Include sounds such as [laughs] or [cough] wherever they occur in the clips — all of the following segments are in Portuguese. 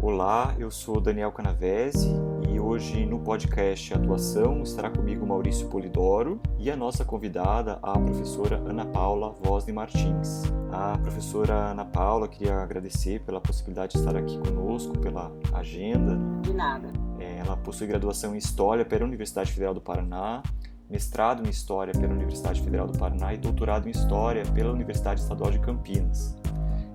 Olá, eu sou Daniel Canavese e hoje no podcast Atuação estará comigo Maurício Polidoro e a nossa convidada, a professora Ana Paula Vosne Martins. A professora Ana Paula queria agradecer pela possibilidade de estar aqui conosco, pela agenda. De nada. É, ela possui graduação em História pela Universidade Federal do Paraná, mestrado em História pela Universidade Federal do Paraná e doutorado em História pela Universidade Estadual de Campinas.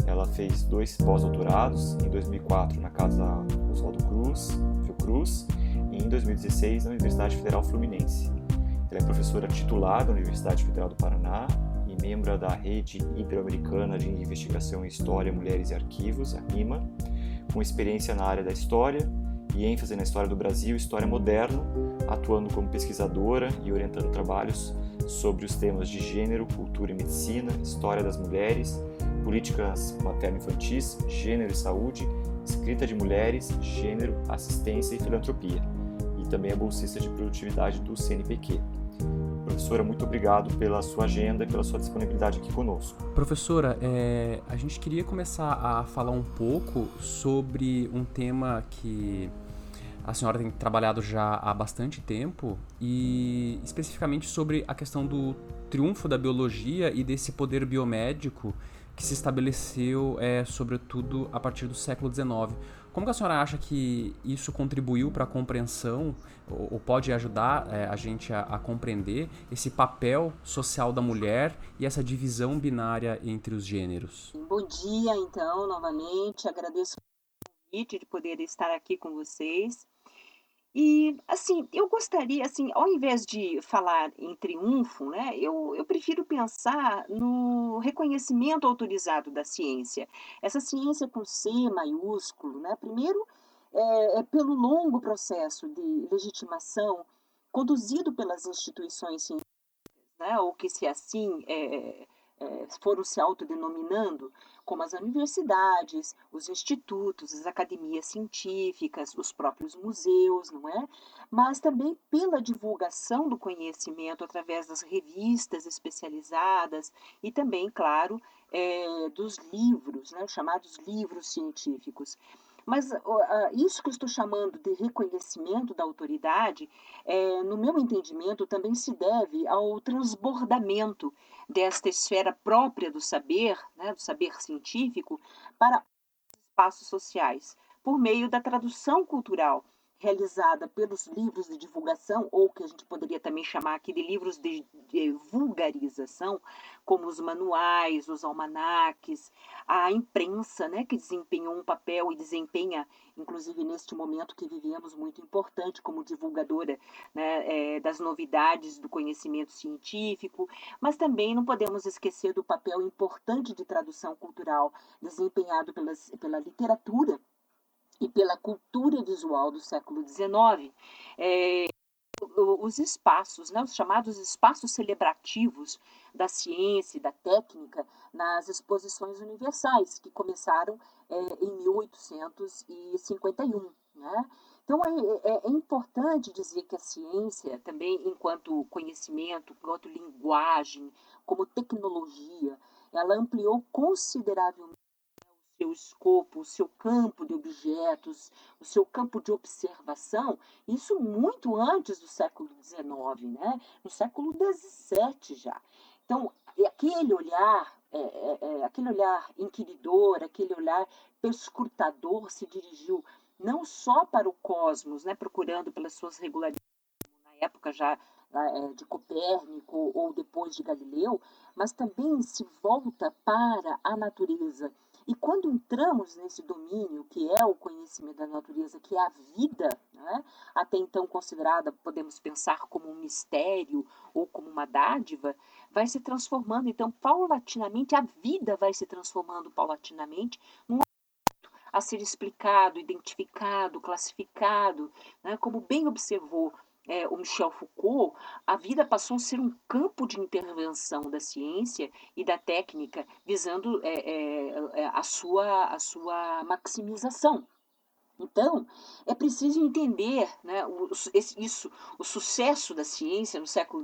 Ela fez dois pós-doutorados, em 2004 na Casa Oswaldo Cruz, Fiocruz, e em 2016 na Universidade Federal Fluminense. Ela é professora titular da Universidade Federal do Paraná e membro da Rede Ibero-Americana de Investigação em História, Mulheres e Arquivos, a RIMA, com experiência na área da história e ênfase na história do Brasil e história moderna, atuando como pesquisadora e orientando trabalhos sobre os temas de gênero, cultura e medicina, história das mulheres, políticas materno-infantis, gênero e saúde, escrita de mulheres, gênero, assistência e filantropia, e também é bolsista de produtividade do CNPq. Professora, muito obrigado pela sua agenda e pela sua disponibilidade aqui conosco. Professora, é, a gente queria começar a falar um pouco sobre um tema que a senhora tem trabalhado já há bastante tempo e especificamente sobre a questão do triunfo da biologia e desse poder biomédico que se estabeleceu, é, sobretudo, a partir do século XIX. Como a senhora acha que isso contribuiu para a compreensão, ou, ou, pode ajudar é, a gente a, a, compreender esse papel social da mulher e essa divisão binária entre os gêneros? Bom dia, então, novamente. Agradeço o convite de poder estar aqui com vocês. E, assim, eu gostaria, assim, ao invés de falar em triunfo, né, eu, eu prefiro pensar no reconhecimento autorizado da ciência. Essa ciência com C maiúsculo, né, primeiro, é, é pelo longo processo de legitimação conduzido pelas instituições científicas, né, ou que, se assim é, é, foram se autodenominando, como as universidades, os institutos, as academias científicas, os próprios museus, não é? Mas também pela divulgação do conhecimento através das revistas especializadas e também, claro, é, dos livros, né, os chamados livros científicos. Mas isso que eu estou chamando de reconhecimento da autoridade, é, no meu entendimento, também se deve ao transbordamento desta esfera própria do saber, né, do saber científico, para espaços sociais, por meio da tradução cultural realizada pelos livros de divulgação, ou que a gente poderia também chamar aqui de livros de, de vulgarização, como os manuais, os almanaques, a imprensa, né, que desempenhou um papel e desempenha, inclusive neste momento que vivemos, muito importante como divulgadora né, é, das novidades do conhecimento científico, mas também não podemos esquecer do papel importante de tradução cultural desempenhado pelas, pela literatura e pela cultura visual do século XIX, é, os espaços, né, os chamados espaços celebrativos da ciência e da técnica nas exposições universais, que começaram é, em 1851. Né? Então, é, é, é, importante dizer que a ciência, também enquanto conhecimento, enquanto linguagem, como tecnologia, ela ampliou consideravelmente seu escopo, o seu campo de objetos, o seu campo de observação, isso muito antes do século XIX, né? no século XVII já. Então, aquele olhar, é, é, é, aquele olhar inquiridor, aquele olhar perscrutador se dirigiu não só para o cosmos, né, procurando pelas suas regularidades, na época já é, de Copérnico ou depois de Galileu, mas também se volta para a natureza e quando entramos nesse domínio, que é o conhecimento da natureza, que é a vida, né? até então considerada, podemos pensar como um mistério ou como uma dádiva, vai se transformando, então, paulatinamente, a vida vai se transformando paulatinamente num a ser explicado, identificado, classificado, né? como bem observou é, o Michel Foucault, a vida passou a ser um campo de intervenção da ciência e da técnica, visando é, é, é, a, sua, a sua maximização. Então, é preciso entender né, o, esse, isso, o sucesso da ciência no século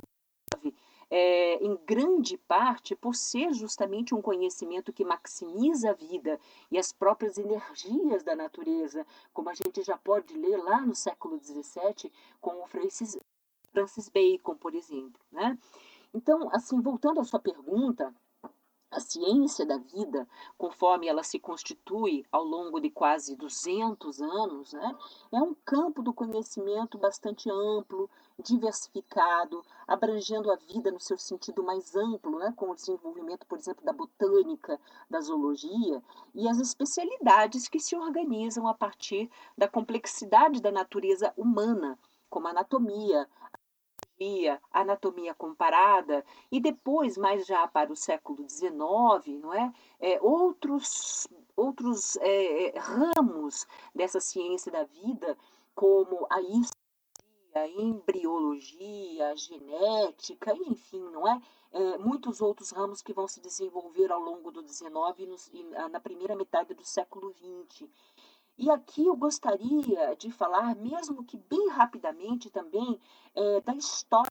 é, em grande parte por ser justamente um conhecimento que maximiza a vida e as próprias energias da natureza, como a gente já pode ler lá no século XVII com o Francis, Francis Bacon, por exemplo. Né? Então, assim, voltando à sua pergunta, a ciência da vida, conforme ela se constitui ao longo de quase 200 anos, né, é um campo do conhecimento bastante amplo, diversificado, abrangendo a vida no seu sentido mais amplo, né, com o desenvolvimento, por exemplo, da botânica, da zoologia e as especialidades que se organizam a partir da complexidade da natureza humana, como a anatomia, anatomia comparada, e depois, mais já para o século XIX, não é? é outros, outros é, é, ramos dessa ciência da vida, como a a embriologia, a genética, enfim, não é? é? Muitos outros ramos que vão se desenvolver ao longo do XIX e, e na primeira metade do século XX. E aqui eu gostaria de falar, mesmo que bem rapidamente também, é, da história,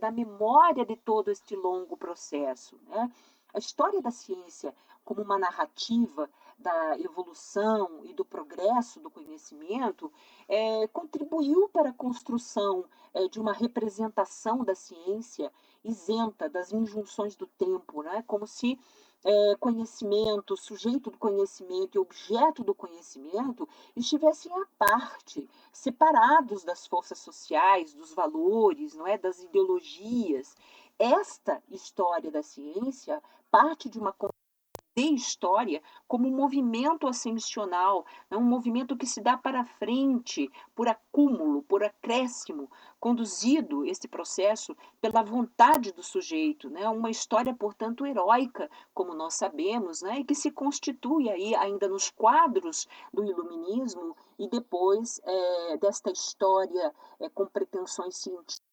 da memória de todo este longo processo. Né? A história da ciência como uma narrativa da evolução e do progresso do conhecimento é, contribuiu para a construção é, de uma representação da ciência isenta das injunções do tempo, né? como se é, conhecimento, sujeito do conhecimento e objeto do conhecimento estivessem à parte, separados das forças sociais, dos valores, não é, das ideologias. Esta história da ciência parte de uma de história como um movimento ascensional, né? um movimento que se dá para frente por acúmulo, por acréscimo, conduzido esse processo pela vontade do sujeito, né? uma história, portanto, heróica, como nós sabemos, né? e que se constitui aí ainda nos quadros do iluminismo e depois é, desta história é, com pretensões científicas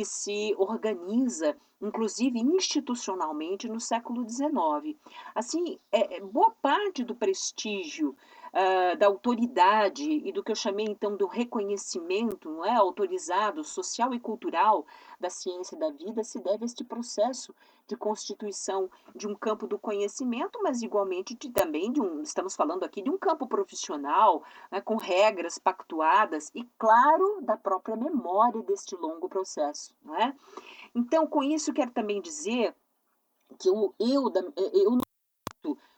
que se organiza, inclusive institucionalmente, no século XIX. Assim, é, é, boa parte do prestígio uh, da autoridade e do que eu chamei então do reconhecimento não é, autorizado, social e cultural da ciência da vida se deve a este processo de constituição de um campo do conhecimento, mas igualmente de, também de um, estamos falando aqui de um campo profissional, né, com regras pactuadas e, claro, da própria memória deste longo processo. Não é? Então, com isso, quero também dizer que eu, eu, eu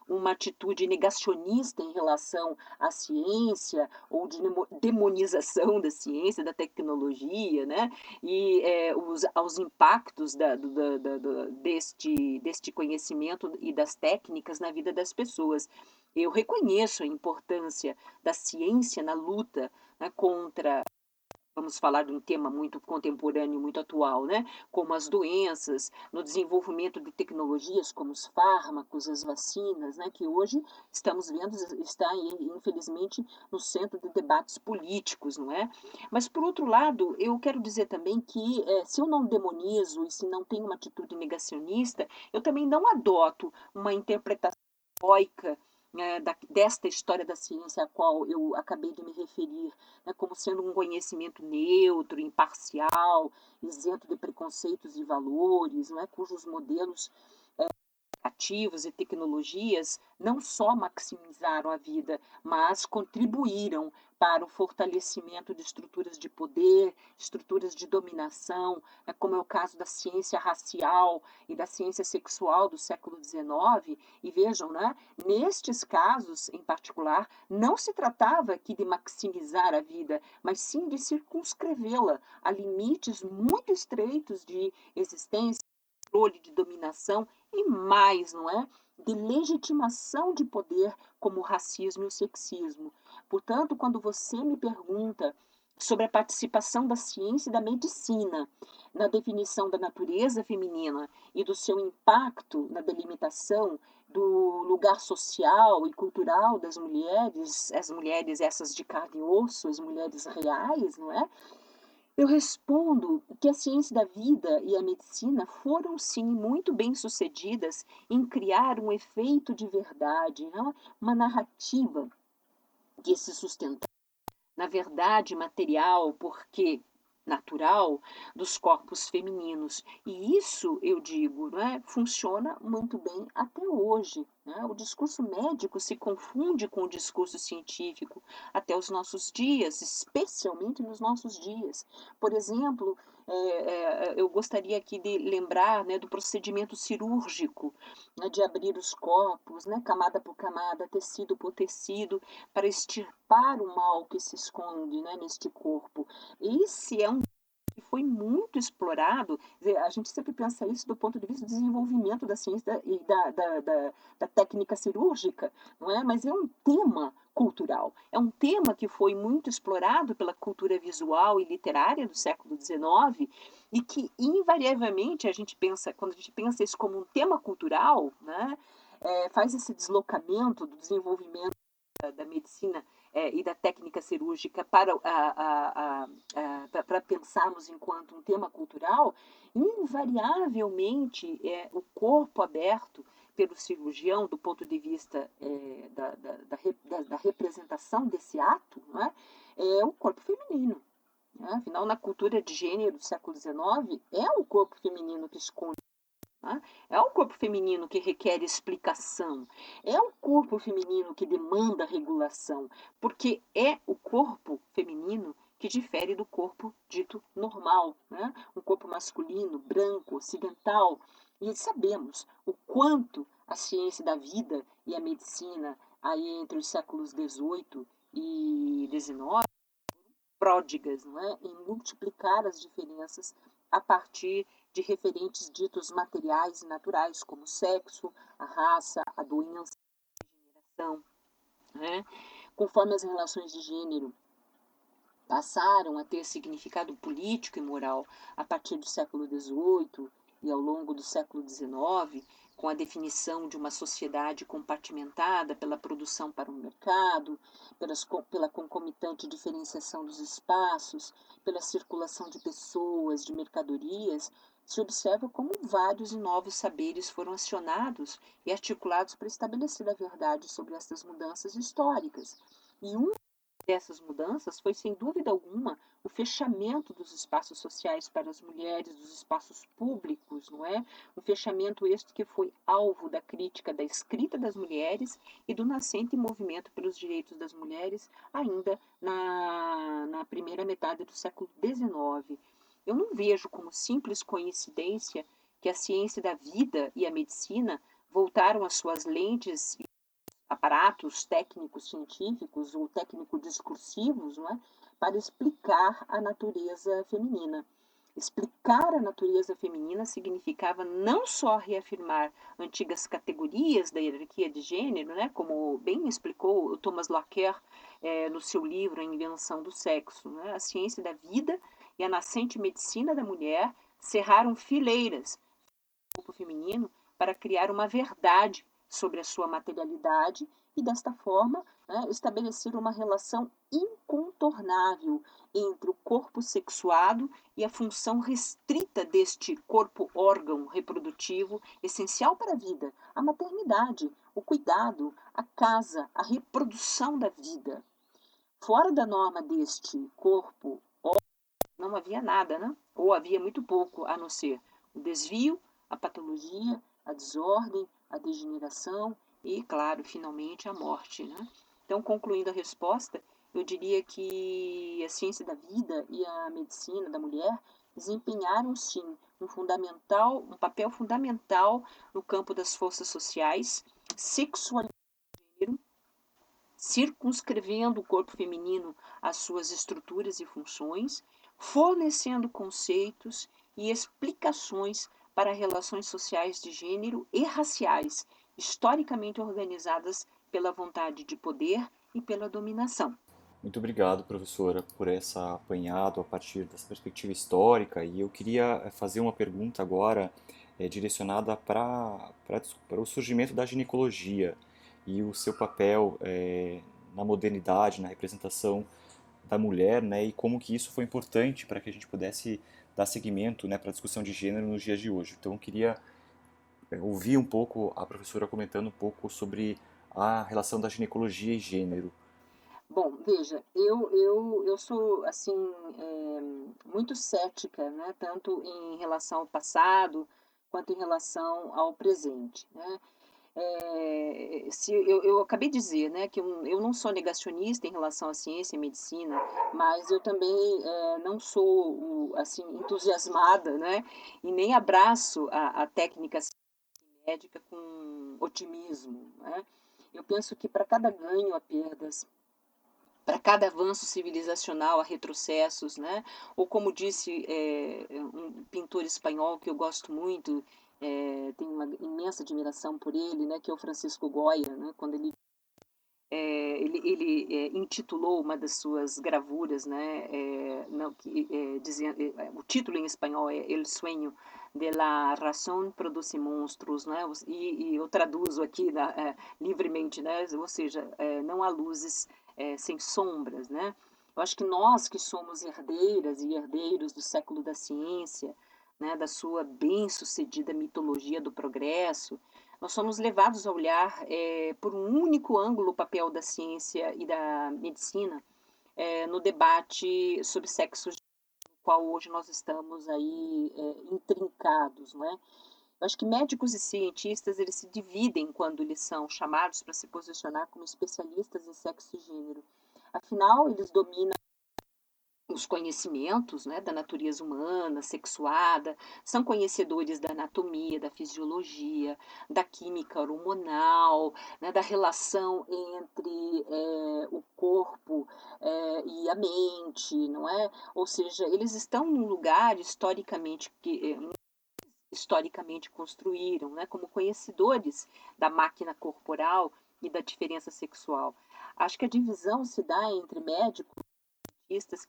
uma atitude negacionista em relação à ciência ou de demonização da ciência, da tecnologia, né? e é, os, aos impactos da, da, do, deste, deste conhecimento e das técnicas na vida das pessoas. Eu reconheço a importância da ciência na luta né, contra vamos falar de um tema muito contemporâneo, muito atual, né? como as doenças, no desenvolvimento de tecnologias como os fármacos, as vacinas, né? que hoje estamos vendo está infelizmente no centro de debates políticos, não é? Mas por outro lado, eu quero dizer também que é, se eu não demonizo e se não tenho uma atitude negacionista, eu também não adoto uma interpretação heróica é, da, desta história da ciência a qual eu acabei de me referir, né, como sendo um conhecimento neutro, imparcial, isento de preconceitos e valores, né, cujos modelos ativos e tecnologias não só maximizaram a vida, mas contribuíram para o fortalecimento de estruturas de poder, estruturas de dominação, né, como é o caso da ciência racial e da ciência sexual do século XIX. E vejam, né, nestes casos em particular, não se tratava aqui de maximizar a vida, mas sim de circunscrevê-la a limites muito estreitos de existência, controle, de dominação e mais, não é? De legitimação de poder como o racismo e o sexismo. Portanto, quando você me pergunta sobre a participação da ciência e da medicina na definição da natureza feminina e do seu impacto na delimitação do lugar social e cultural das mulheres, as mulheres essas de carne e osso, as mulheres reais, não é? Eu respondo que a ciência da vida e a medicina foram, sim, muito bem sucedidas em criar um efeito de verdade, né? uma narrativa que se sustenta na verdade material, porque natural dos corpos femininos. E isso, eu digo, né, funciona muito bem até hoje. Né? O discurso médico se confunde com o discurso científico até os nossos dias, especialmente nos nossos dias. Por exemplo, eu gostaria aqui de lembrar né, do procedimento cirúrgico, né, de abrir os corpos, né, camada por camada, tecido por tecido, para extirpar o mal que se esconde né, neste corpo. Esse é um foi muito explorado. A gente sempre pensa isso do ponto de vista do desenvolvimento da ciência e da, da, da, da técnica cirúrgica, não é? Mas é um tema cultural. É um tema que foi muito explorado pela cultura visual e literária do século XIX e que invariavelmente a gente pensa, quando a gente pensa isso como um tema cultural, né, é, faz esse deslocamento do desenvolvimento da, da medicina é, e da técnica cirúrgica para, a, a, a, para pensarmos enquanto um tema cultural, invariavelmente é, o corpo aberto pelo cirurgião do ponto de vista é, da, da, da, da, representação desse ato é? é o corpo feminino. Né? Afinal, na cultura de gênero do século XIX, é o corpo feminino que esconde? É o corpo feminino que requer explicação, é o corpo feminino que demanda regulação, porque é o corpo feminino que difere do corpo dito normal, né? um corpo masculino, branco, ocidental. E sabemos o quanto a ciência da vida e a medicina, aí entre os séculos XVIII e XIX, pródigas não é? em multiplicar as diferenças a partir de referentes ditos materiais e naturais, como o sexo, a raça, a doença, a geração. Né? Conforme as relações de gênero passaram a ter significado político e moral a partir do século XVIII e ao longo do século XIX, com a definição de uma sociedade compartimentada pela produção para o mercado, pelas, pela concomitante diferenciação dos espaços, pela circulação de pessoas, de mercadorias, se observa como vários e novos saberes foram acionados e articulados para estabelecer a verdade sobre essas mudanças históricas. E uma dessas mudanças foi, sem dúvida alguma, o fechamento dos espaços sociais para as mulheres, dos espaços públicos, não é? Um fechamento este que foi alvo da crítica da escrita das mulheres e do nascente movimento pelos direitos das mulheres ainda na, na primeira metade do século XIX. Eu não vejo como simples coincidência que a ciência da vida e a medicina voltaram as suas lentes e aparatos técnicos científicos ou técnico-discursivos é, para explicar a natureza feminina. Explicar a natureza feminina significava não só reafirmar antigas categorias da hierarquia de gênero, né, como bem explicou Thomas Laqueur é, no seu livro A Invenção do Sexo. Né, a ciência da vida e a nascente medicina da mulher cerraram fileiras no corpo feminino para criar uma verdade sobre a sua materialidade e, desta forma, né, estabelecer uma relação incontornável entre o corpo sexuado e a função restrita deste corpo-órgão reprodutivo essencial para a vida, a maternidade, o cuidado, a casa, a reprodução da vida. Fora da norma deste corpo havia nada, né? ou havia muito pouco, a não ser o desvio, a patologia, a desordem, a degeneração e, claro, finalmente a morte. Né? Então, concluindo a resposta, eu diria que a ciência da vida e a medicina da mulher desempenharam sim um fundamental, um papel fundamental no campo das forças sociais, sexualidade gênero, circunscrevendo o corpo feminino às suas estruturas e funções fornecendo conceitos e explicações para relações sociais de gênero e raciais, historicamente organizadas pela vontade de poder e pela dominação. Muito obrigado, professora, por essa apanhado a partir dessa perspectiva histórica. E eu queria eh, fazer uma pergunta agora é, direcionada para o surgimento da ginecologia e o seu papel é, na modernidade, na representação da mulher, né, e como que isso foi importante para que a gente pudesse dar seguimento, né, para a discussão de gênero nos dias de hoje. Então, eu queria é, ouvir um pouco a professora comentando um pouco sobre a relação da ginecologia e gênero. Bom, veja, eu, eu, eu sou, assim, é, muito cética, né, tanto em relação ao passado quanto em relação ao presente, né. É, se eu, eu acabei de dizer, né, que eu, eu não sou negacionista em relação à ciência e medicina, mas eu também é, não sou, assim, entusiasmada, né, e nem abraço a, a técnica médica com otimismo, né. Eu penso que para cada ganho há perdas, para cada avanço civilizacional há retrocessos, né? Ou como disse é, um pintor espanhol que eu gosto muito, é, tenho uma imensa admiração por ele, né? Que é o Francisco Goya, né? Quando ele é, ele, ele é, intitulou uma das suas gravuras, né? não, que, dizia, o título em espanhol é El Sueño de la razón produce monstros, né? E, e eu traduzo aqui né, livremente, né? Ou seja, não há luzes é, sem sombras, né? Eu acho que nós que somos herdeiras e herdeiros do século da ciência, né, da sua bem-sucedida mitologia do progresso, nós somos levados a olhar é, por um único ângulo o papel da ciência e da medicina é, no debate sobre sexo no qual hoje nós estamos aí é, intrincados, não é? Eu acho que médicos e cientistas eles se dividem quando eles são chamados para se posicionar como especialistas em sexo e gênero. Afinal, eles dominam os conhecimentos né, da natureza humana, sexuada, são conhecedores da anatomia, da fisiologia, da química hormonal, né, da relação entre é, o corpo é, e a mente, não é? Ou seja, eles estão num lugar historicamente que, é, historicamente construíram, né, como conhecedores da máquina corporal e da diferença sexual. Acho que a divisão se dá entre médicos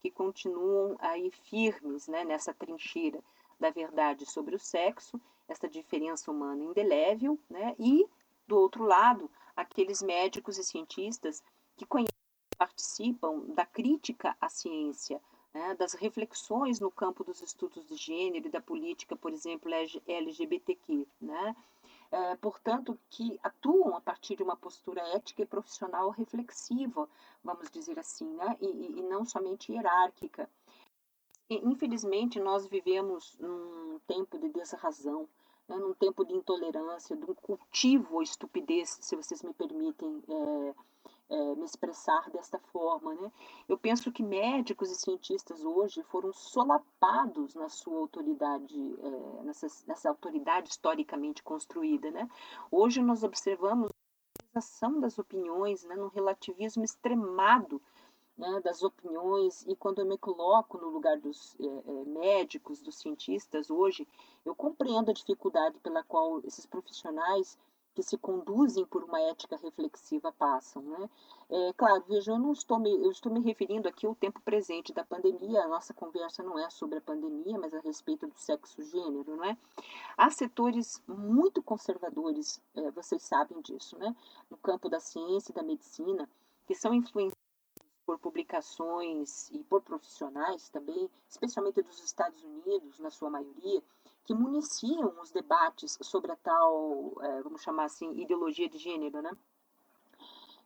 que continuam aí firmes né, nessa trincheira da verdade sobre o sexo, essa diferença humana indelével, né, e, do outro lado, aqueles médicos e cientistas que conhecem participam da crítica à ciência, né, das reflexões no campo dos estudos de gênero e da política, por exemplo, LGBTQ, né? É, portanto, que atuam a partir de uma postura ética e profissional reflexiva, vamos dizer assim, né? e, e não somente hierárquica. E, infelizmente, nós vivemos num tempo de desrazão, né? num tempo de intolerância, de um cultivo à estupidez, se vocês me permitem é, é, me expressar desta forma. Né? Eu penso que médicos e cientistas hoje foram solapados na sua autoridade, é, nessa, nessa autoridade historicamente construída. Né? Hoje nós observamos a polarização das opiniões, né, no relativismo extremado né, das opiniões, e quando eu me coloco no lugar dos é, é, médicos, dos cientistas hoje, eu compreendo a dificuldade pela qual esses profissionais que se conduzem por uma ética reflexiva passam. Né? É, claro, veja, eu não estou me, eu estou me referindo aqui ao tempo presente da pandemia, a nossa conversa não é sobre a pandemia, mas a respeito do sexo-gênero, não é? Há setores muito conservadores, é, vocês sabem disso, né? no campo da ciência e da medicina, que são influenciados por publicações e por profissionais também, especialmente dos Estados Unidos, na sua maioria, que municiam os debates sobre a tal, é, vamos chamar assim, ideologia de gênero, né?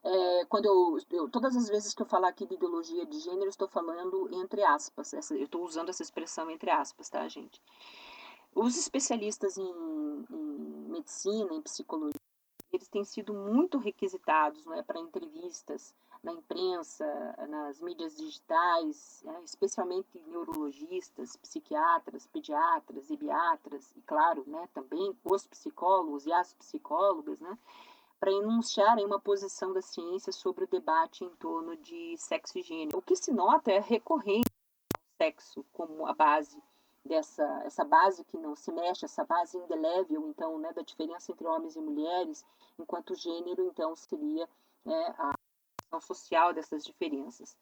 É, quando eu, eu, todas as vezes que eu falar aqui de ideologia de gênero, estou falando entre aspas, essa, eu estou usando essa expressão entre aspas, tá, gente? Os especialistas em, em medicina, em psicologia, eles têm sido muito requisitados né, para entrevistas na imprensa, nas mídias digitais, né, especialmente neurologistas, psiquiatras, pediatras, ibiatras, e claro, né, também os psicólogos e as psicólogas, né, para enunciarem uma posição da ciência sobre o debate em torno de sexo e gênero. O que se nota é recorrente ao sexo como a base dessa essa base que não se mexe, essa base indelével, então, né, da diferença entre homens e mulheres, enquanto o gênero, então, seria né, a social dessas diferenças.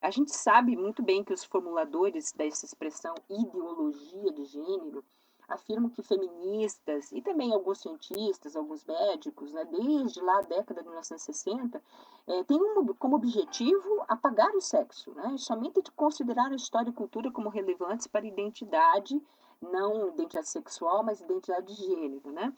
A gente sabe muito bem que os formuladores dessa expressão ideologia de gênero afirmam que feministas e também alguns cientistas, alguns médicos, né, desde lá a década de 1960, é, têm um, como objetivo apagar o sexo, né, somente de considerar a história e cultura como relevantes para a identidade, não identidade sexual, mas identidade de gênero. Né?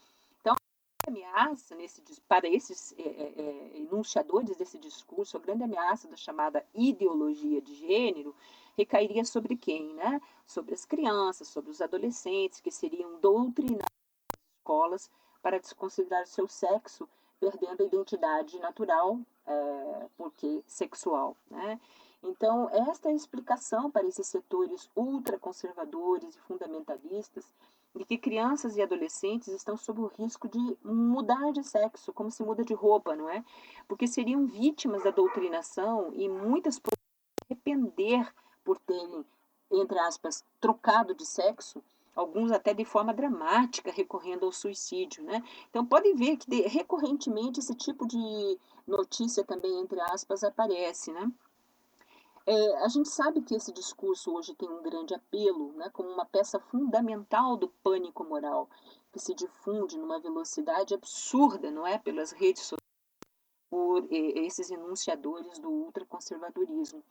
Ameaça nesse, para esses é, é, enunciadores desse discurso, a grande ameaça da chamada ideologia de gênero recairia sobre quem? Né? Sobre as crianças, sobre os adolescentes que seriam doutrinados nas escolas para desconsiderar o seu sexo, perdendo a identidade natural, é, porque sexual. Né? Então, esta é a explicação para esses setores ultraconservadores e fundamentalistas de que crianças e adolescentes estão sob o risco de mudar de sexo, como se muda de roupa, não é? Porque seriam vítimas da doutrinação e muitas poderiam arrepender por terem, entre aspas, trocado de sexo, alguns até de forma dramática, recorrendo ao suicídio, né? Então podem ver que recorrentemente esse tipo de notícia também, entre aspas, aparece, né? É, a gente sabe que esse discurso hoje tem um grande apelo, né, como uma peça fundamental do pânico moral, que se difunde numa velocidade absurda, não é, pelas redes sociais, por esses enunciadores do ultraconservadorismo.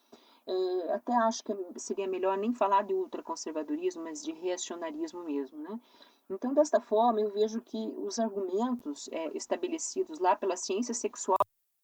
É, até acho que seria melhor nem falar de ultraconservadorismo, mas de reacionarismo mesmo, né? Então, desta forma, eu vejo que os argumentos é, estabelecidos lá pela ciência sexual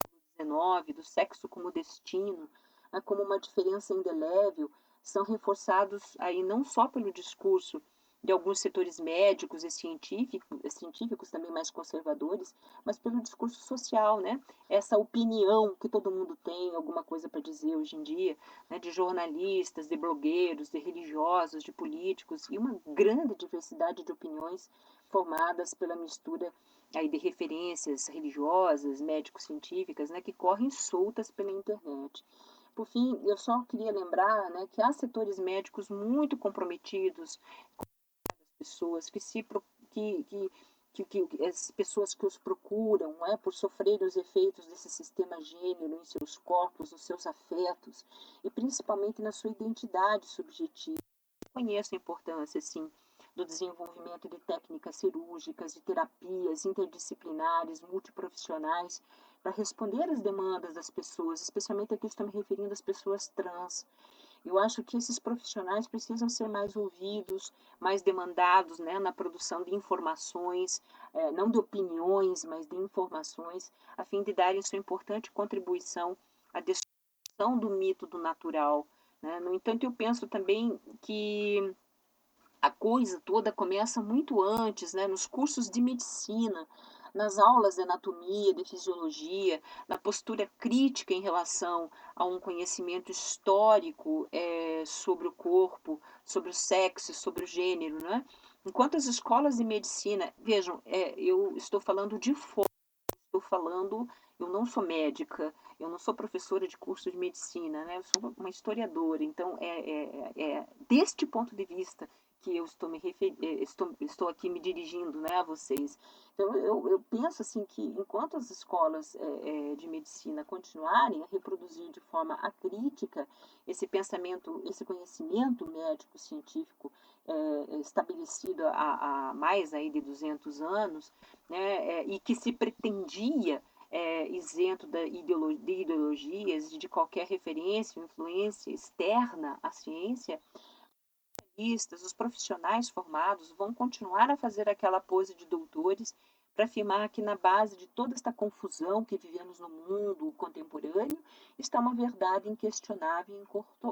do XIX, do sexo como destino, como uma diferença indelével, são reforçados aí não só pelo discurso de alguns setores médicos e científicos, científicos também mais conservadores, mas pelo discurso social, né? Essa opinião que todo mundo tem alguma coisa para dizer hoje em dia, né? de jornalistas, de blogueiros, de religiosos, de políticos e uma grande diversidade de opiniões formadas pela mistura aí de referências religiosas, médico-científicas, né? Que correm soltas pela internet. Por fim, eu só queria lembrar né, que há setores médicos muito comprometidos com as pessoas, que se que, que, que, que, as pessoas que os procuram é, por sofrer os efeitos desse sistema gênero em seus corpos, nos seus afetos e principalmente na sua identidade subjetiva. Eu conheço a importância, sim, do desenvolvimento de técnicas cirúrgicas, de terapias interdisciplinares, multiprofissionais, para responder às demandas das pessoas, especialmente aqui estou me referindo às pessoas trans. Eu acho que esses profissionais precisam ser mais ouvidos, mais demandados né, na produção de informações, eh, não de opiniões, mas de informações, a fim de darem sua importante contribuição à destruição do mito do natural. Né? No entanto, eu penso também que a coisa toda começa muito antes, né, nos cursos de medicina nas aulas de anatomia, de fisiologia, na postura crítica em relação a um conhecimento histórico é, sobre o corpo, sobre o sexo, sobre o gênero, né? Enquanto as escolas de medicina, vejam, é, eu estou falando de fora, estou falando, eu não sou médica, eu não sou professora de curso de medicina, né? Eu sou uma historiadora, então é, é, é deste ponto de vista que eu estou me refer... Eh, estou, estou aqui me dirigindo né, a vocês. Então, eu, eu penso assim que enquanto as escolas é, é, de medicina continuarem a reproduzir de forma acrítica esse pensamento, esse conhecimento médico científico é, estabelecido há, há, mais aí de 200 anos, né, e que se pretendia isento da ideolo de ideologias de qualquer referência ou influência externa à ciência, especialistas, os profissionais formados vão continuar a fazer aquela pose de doutores para afirmar que na base de toda esta confusão que vivemos no mundo contemporâneo está uma verdade inquestionável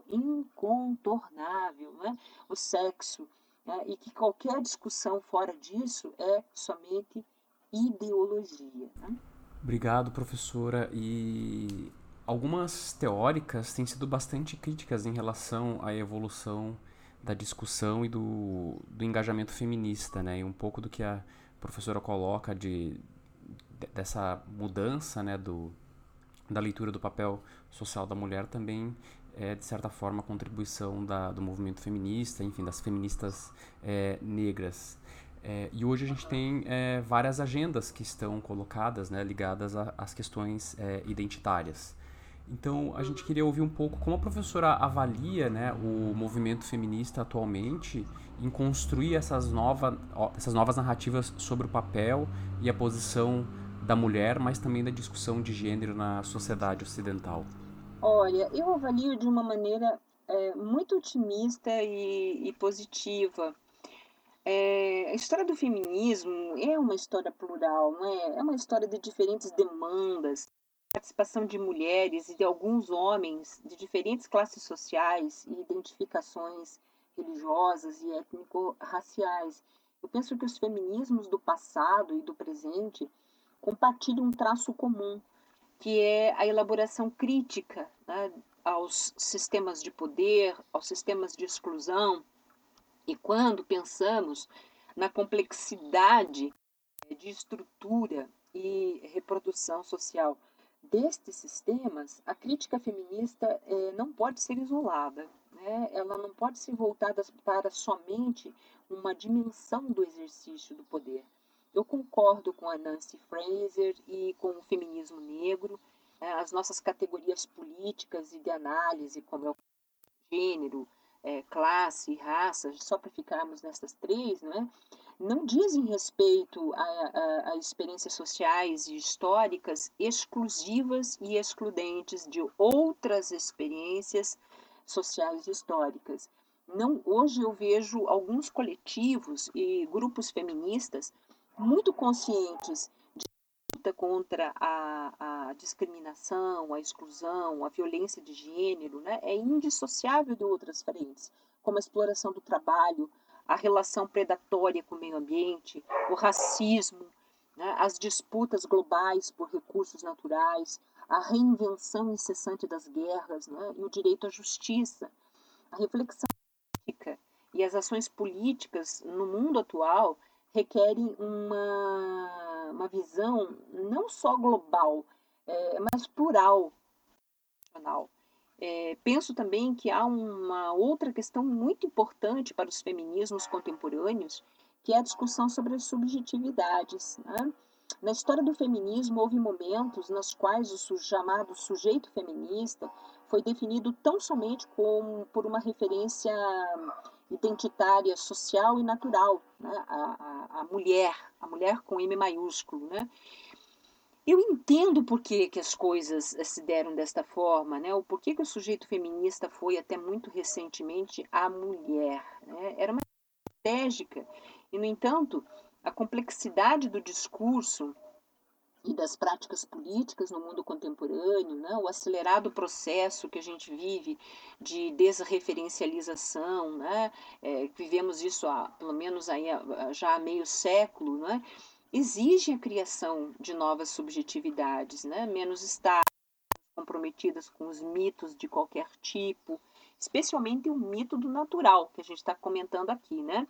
e incontornável, né? o sexo, né? e que qualquer discussão fora disso é somente ideologia. Né? Obrigado, professora. E algumas teóricas têm sido bastante críticas em relação à evolução da discussão e do, do engajamento feminista, né? E um pouco do que a professora coloca de, dessa mudança, né, do, da leitura do papel social da mulher também é, de certa forma, a contribuição da, do movimento feminista, enfim, das feministas é, negras. É, e hoje a gente tem é, várias agendas que estão colocadas, né, ligadas às questões é, identitárias. Então, a gente queria ouvir um pouco como a professora avalia né, o movimento feminista atualmente em construir essas, nova, essas novas narrativas sobre o papel e a posição da mulher, mas também da discussão de gênero na sociedade ocidental. Olha, eu avalio de uma maneira é, muito otimista e, e positiva. É, a história do feminismo é uma história plural, não é? É uma história de diferentes demandas, participação de mulheres e de alguns homens de diferentes classes sociais e identificações religiosas e étnico-raciais. Eu penso que os feminismos do passado e do presente compartilham um traço comum, que é a elaboração crítica né, aos sistemas de poder, aos sistemas de exclusão, e quando pensamos na complexidade de estrutura e reprodução social destes sistemas, a crítica feminista eh, não pode ser isolada. Né? Ela não pode ser voltada para somente uma dimensão do exercício do poder. Eu concordo com a Nancy Fraser e com o feminismo negro, eh, as nossas categorias políticas e de análise, como é o gênero, é, classe, raça, só para ficarmos nessas três, não é? Não dizem respeito a, a, a, experiências sociais e históricas exclusivas e excludentes de outras experiências sociais e históricas. Não, hoje eu vejo alguns coletivos e grupos feministas muito conscientes luta contra a, a, discriminação, a exclusão, a violência de gênero, né, é indissociável de outras frentes, como a exploração do trabalho, a relação predatória com o meio ambiente, o racismo, né, as disputas globais por recursos naturais, a reinvenção incessante das guerras né, e o direito à justiça, a reflexão política e as ações políticas no mundo atual requerem uma, uma visão não só global, é, mas plural. É, penso também que há uma outra questão muito importante para os feminismos contemporâneos, que é a discussão sobre as subjetividades. Né? Na história do feminismo, houve momentos nos quais o chamado sujeito feminista foi definido tão somente como por uma referência identitária, social e natural, né? a, a, a, mulher, a mulher com M maiúsculo. Né? Eu entendo por que, que as coisas eh, se deram desta forma, né? o porquê que o sujeito feminista foi até muito recentemente a mulher. Né? Era uma estratégica. E, no entanto, a complexidade do discurso e das práticas políticas no mundo contemporâneo, né? o acelerado processo que a gente vive de desreferencialização, né? É, vivemos isso há, pelo menos aí, já há meio século, né? Exige a criação de novas subjetividades, né? menos estáveis, comprometidas com os mitos de qualquer tipo, especialmente o mito do natural, que a gente está comentando aqui, né?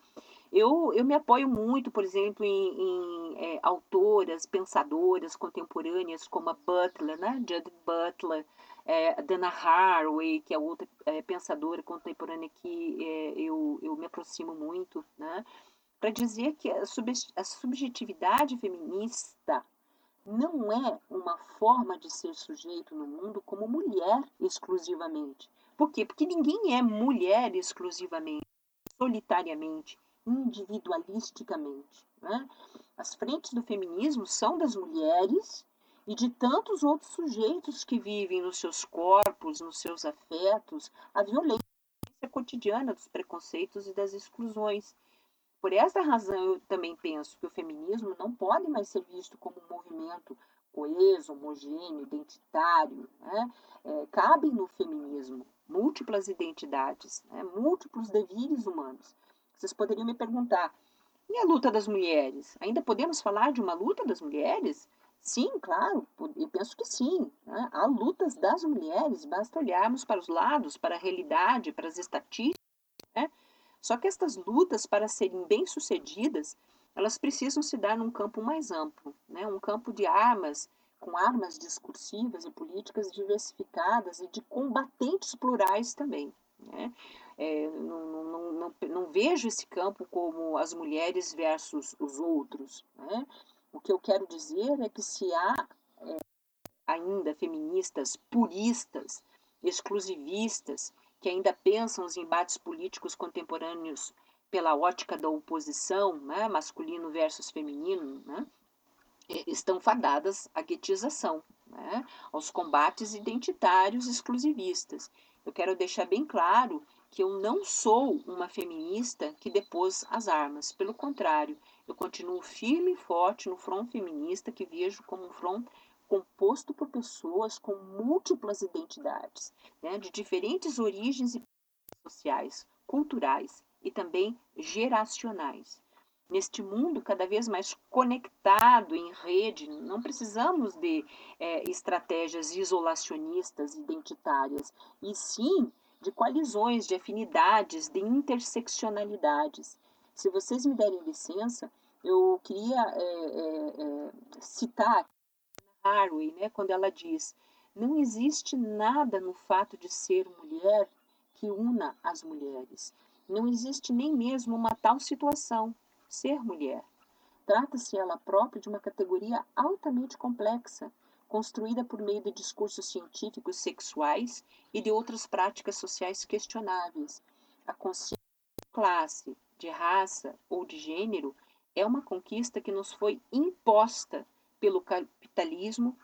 Eu, eu me apoio muito, por exemplo, em, em é, autoras, pensadoras contemporâneas como a Butler, né? Judith Butler, é, Dana Haraway, que é outra é, pensadora contemporânea que é, eu, eu me aproximo muito, né? Para dizer que a, sub, a subjetividade feminista não é uma forma de ser sujeito no mundo como mulher exclusivamente. Por quê? Porque ninguém é mulher exclusivamente, solitariamente individualisticamente. Né? As frentes do feminismo são das mulheres e de tantos outros sujeitos que vivem nos seus corpos, nos seus afetos, a violência cotidiana dos preconceitos e das exclusões. Por essa razão, eu também penso que o feminismo não pode mais ser visto como um movimento coeso, homogêneo, identitário. Né? É, cabem no feminismo múltiplas identidades, né? múltiplos devires humanos. Vocês poderiam me perguntar: e a luta das mulheres? Ainda podemos falar de uma luta das mulheres? Sim, claro, eu penso que sim. Né? Há lutas das mulheres, basta olharmos para os lados, para a realidade, para as estatísticas. Né? Só que estas lutas, para serem bem-sucedidas, elas precisam se dar num campo mais amplo, né? um campo de armas, com armas discursivas e políticas diversificadas e de combatentes plurais também. Né? É, não, não, não, não, vejo esse campo como as mulheres versus os outros. Né? O que eu quero dizer é que se há é, ainda feministas puristas, exclusivistas, que ainda pensam os embates políticos contemporâneos pela ótica da oposição, né, masculino versus feminino, né, estão fadadas à guetização, né, aos combates identitários exclusivistas. Eu quero deixar bem claro que eu não sou uma feminista que depôs as armas. Pelo contrário, eu continuo firme e forte no front feminista que vejo como um front composto por pessoas com múltiplas identidades, né, de diferentes origens e sociais, culturais e também geracionais. Neste mundo cada vez mais conectado em rede, não precisamos de é, estratégias isolacionistas identitárias, e sim de coalizões, de afinidades, de interseccionalidades. Se vocês me derem licença, eu queria é, é, é citar Haraway, né, quando ela diz: não existe nada no fato de ser mulher que una as mulheres. Não existe nem mesmo uma tal situação, ser mulher. Trata-se ela própria de uma categoria altamente complexa, construída por meio de discursos científicos sexuais e de outras práticas sociais questionáveis. A consciência de classe, de raça ou de gênero é uma conquista que nos foi imposta pelo capitalismo,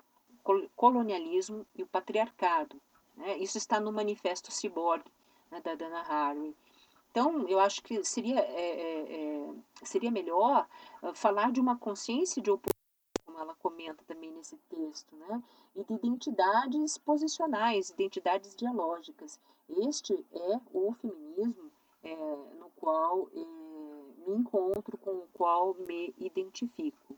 colonialismo e o patriarcado. Né? Isso está no Manifesto Cyborg, né, da Dana Haraway. Então, eu acho que seria, é, é, é seria melhor ah, falar de uma consciência de oposição como ela comenta também nesse texto, né? e de identidades posicionais, identidades dialógicas. Este é o feminismo é, no qual é, me encontro, com o qual me identifico.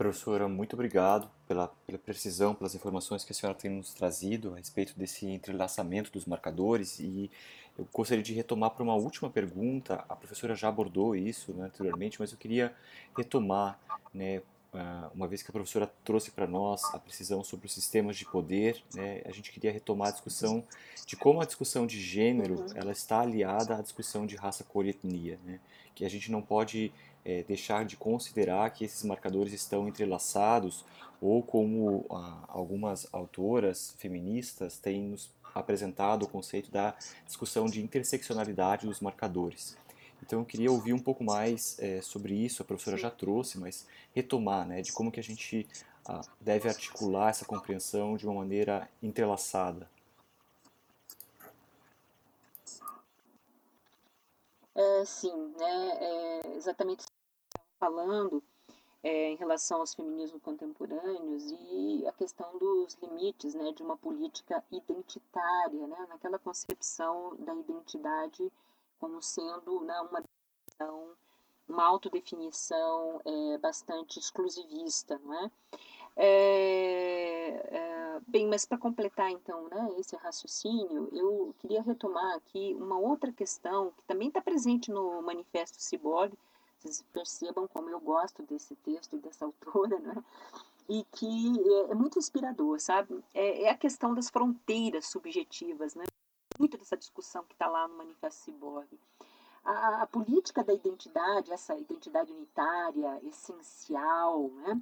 Professora, muito obrigado pela, pela precisão, pelas informações que a senhora tem nos trazido a respeito desse entrelaçamento dos marcadores e eu gostaria de retomar para uma última pergunta. A professora já abordou isso né, anteriormente, mas eu queria retomar né, ah, uma vez que a professora trouxe para nós a precisão sobre os sistemas de poder, né, a gente queria retomar a discussão de como a discussão de gênero uhum. ela está aliada à discussão de raça, cor e etnia, né, que a gente não pode é, deixar de considerar que esses marcadores estão entrelaçados ou como ah, algumas autoras feministas têm nos apresentado o conceito da discussão de interseccionalidade dos marcadores. Então eu queria ouvir um pouco mais é, sobre isso, a professora já trouxe, mas retomar, né, de como que a gente ah, deve articular essa compreensão de uma maneira entrelaçada. É, sim, né, é exatamente o que estava falando é, em relação aos feminismos contemporâneos e a questão dos limites né, de uma política identitária, né, naquela concepção da identidade como sendo né, uma definição, uma autodefinição é, bastante exclusivista, não é? É, é, bem, mas para completar então né, esse raciocínio, eu queria retomar aqui uma outra questão que também está presente no Manifesto Ciborgue, vocês percebam como eu gosto desse texto e dessa [laughs] autora, né? e que é, é muito inspirador, sabe? É, é, a questão das fronteiras subjetivas, né? muito dessa discussão que está lá no Manifesto Ciborgue. A, a, política da identidade, essa identidade unitária, essencial, né,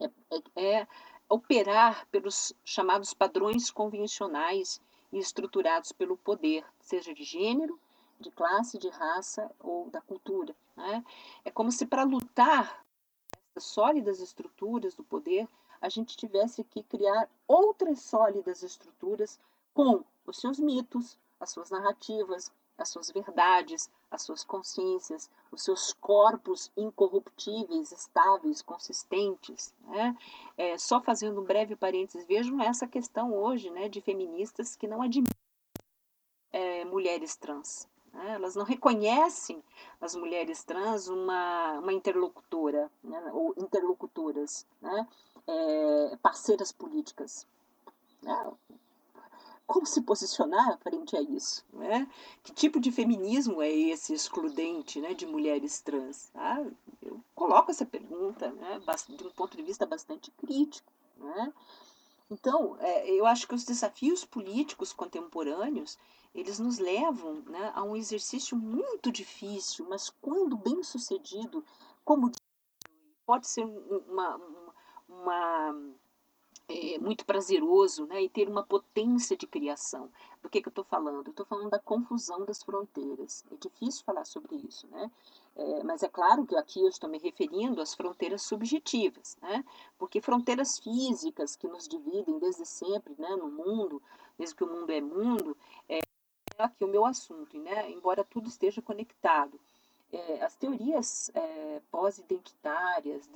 é, é, operar pelos chamados padrões convencionais e estruturados pelo poder, seja de gênero, de classe, de raça ou da cultura. Né? É como se para lutar essas sólidas estruturas do poder, a gente tivesse que criar outras sólidas estruturas com os seus mitos, as suas narrativas, as suas verdades, as suas consciências, os seus corpos incorruptíveis, estáveis, consistentes. Né? É, só fazendo um breve parênteses, vejam essa questão hoje né, de feministas que não admitem é, mulheres trans. Né? Elas não reconhecem as mulheres trans uma, uma interlocutora, né? ou interlocutoras, né? É, parceiras políticas. Né? Como se posicionar frente a isso? Né? Que tipo de feminismo é esse excludente né, de mulheres trans? Tá? Eu coloco essa pergunta né, de um ponto de vista bastante crítico. Né? Então, é, eu acho que os desafios políticos contemporâneos eles nos levam né, a um exercício muito difícil, mas quando bem sucedido, como pode ser uma, uma, uma é, muito prazeroso né, e ter uma potência de criação. Do que, que eu estou falando? Estou falando da confusão das fronteiras. É difícil falar sobre isso, né? É, mas é claro que aqui eu estou me referindo às fronteiras subjetivas, né? porque fronteiras físicas que nos dividem desde sempre né, no mundo, desde que o mundo é mundo, é, aqui o meu assunto, né? embora tudo esteja conectado. É, as teorias é, pós-identitárias,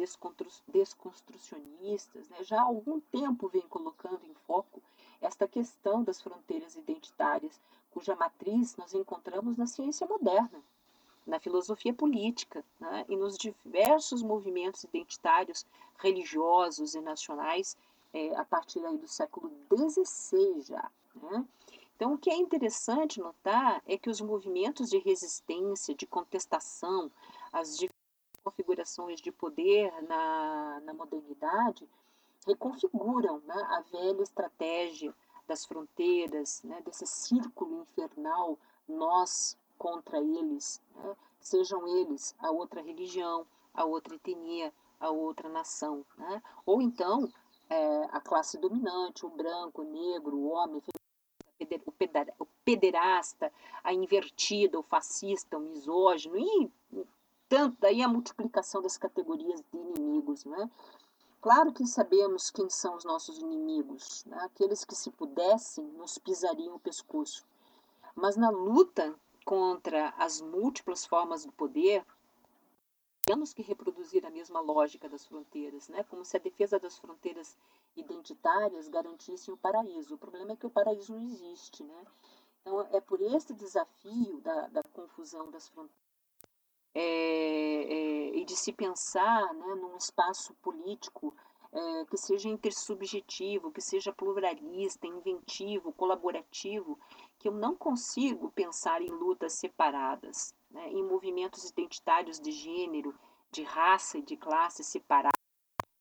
desconstrucionistas, né, já há algum tempo vem colocando em foco esta questão das fronteiras identitárias, cuja matriz nós encontramos na ciência moderna, na filosofia política né, e nos diversos movimentos identitários religiosos e nacionais é, a partir do século XVI já. Né? Então, o que é interessante notar é que os movimentos de resistência, de contestação, as configurações de poder na, na modernidade reconfiguram né, a velha estratégia das fronteiras, né, desse círculo infernal, nós contra eles, né, sejam eles a outra religião, a outra etnia, a outra nação. Né, ou então é, a classe dominante, o branco, o negro, o homem, o pederasta, a invertida, o fascista, o misógino, e tanto daí a multiplicação das categorias de inimigos. Né? Claro que sabemos quem são os nossos inimigos, né? aqueles que, se pudessem, nos pisariam o pescoço. Mas na luta contra as múltiplas formas do poder, temos que reproduzir a mesma lógica das fronteiras, né? como se a defesa das fronteiras identitárias garantissem o paraíso. O problema é que o paraíso não existe. Né? Então, é por este desafio da, da confusão das fronteiras é, é, e de se pensar né, num espaço político é, que seja intersubjetivo, que seja pluralista, inventivo, colaborativo, que eu não consigo pensar em lutas separadas, né, em movimentos identitários de gênero, de raça e de classe separados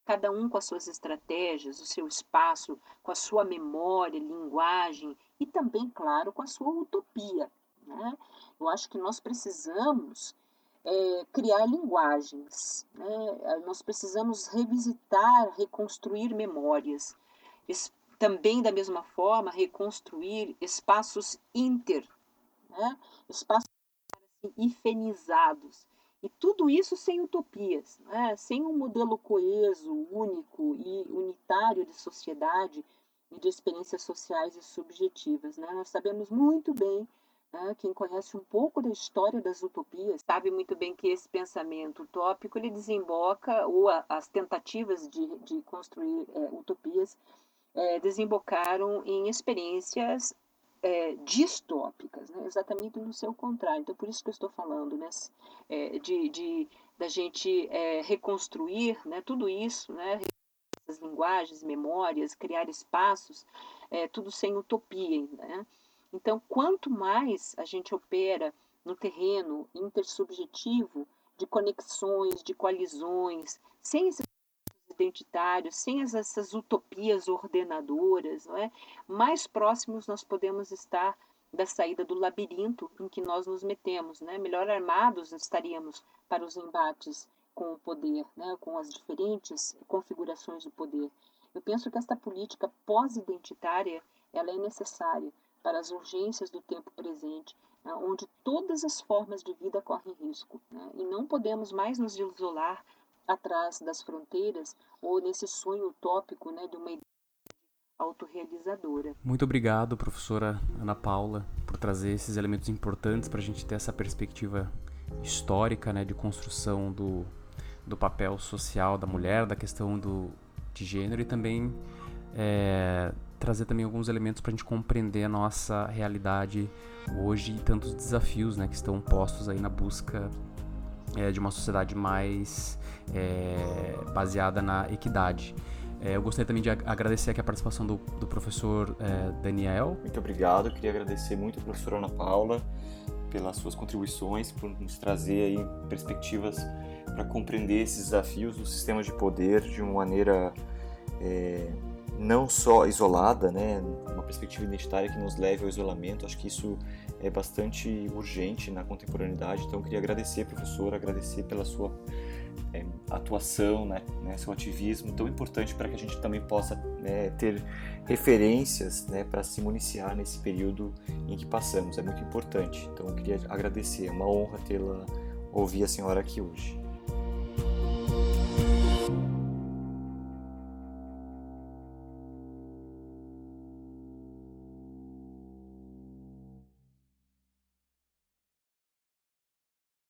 cada um com as suas estratégias, o seu espaço, com a sua memória, linguagem e também, claro, com a sua utopia. Né? Eu acho que nós precisamos é, criar linguagens, né? nós precisamos revisitar, reconstruir memórias. Também, da mesma forma, reconstruir espaços inter, né? espaços assim, ifenizados e tudo isso sem utopias, né? sem um modelo coeso, único e unitário de sociedade e de experiências sociais e subjetivas. Né? Nós sabemos muito bem, né? quem conhece um pouco da história das utopias, sabe muito bem que esse pensamento utópico ele desemboca, ou a, as tentativas de, de construir é, utopias é, desembocaram em experiências é, distópicas, né? exatamente no seu contrário. Então, por isso que eu estou falando né? É, de, de, da gente é, reconstruir né? tudo isso, né? as linguagens, memórias, criar espaços, é, tudo sem utopia. Né? Então, quanto mais a gente opera no terreno intersubjetivo de conexões, de coalizões, sem esse identitários, sem essas utopias ordenadoras, não é? mais próximos nós podemos estar da saída do labirinto em que nós nos metemos. Né? Melhor armados estaríamos para os embates com o poder, né? com as diferentes configurações do poder. Eu penso que esta política pós-identitária ela é necessária para as urgências do tempo presente, né? onde todas as formas de vida correm risco. Né? E não podemos mais nos isolar atrás das fronteiras ou nesse sonho utópico né, de uma ideia autorrealizadora. Muito obrigado, professora Ana Paula, por trazer esses elementos importantes para a gente ter essa perspectiva histórica né, de construção do, do papel social da mulher, da questão do, de gênero e também é, trazer também alguns elementos para a gente compreender a nossa realidade hoje e tantos desafios né, que estão postos aí na busca é, de uma sociedade mais é, baseada na equidade. É, eu gostaria também de agradecer aqui a participação do, do professor é, Daniel. Muito obrigado, eu queria agradecer muito a professora Ana Paula pelas suas contribuições, por nos trazer aí perspectivas para compreender esses desafios do sistema de poder de uma maneira é, não só isolada, né, uma perspectiva identitária que nos leve ao isolamento. Acho que isso é bastante urgente na contemporaneidade. Então, eu queria agradecer, professor, agradecer pela sua é, atuação, né, né, seu ativismo tão importante para que a gente também possa né, ter referências né, para se municiar nesse período em que passamos. É muito importante. Então, eu queria agradecer. É uma honra tê-la ouvir a senhora aqui hoje.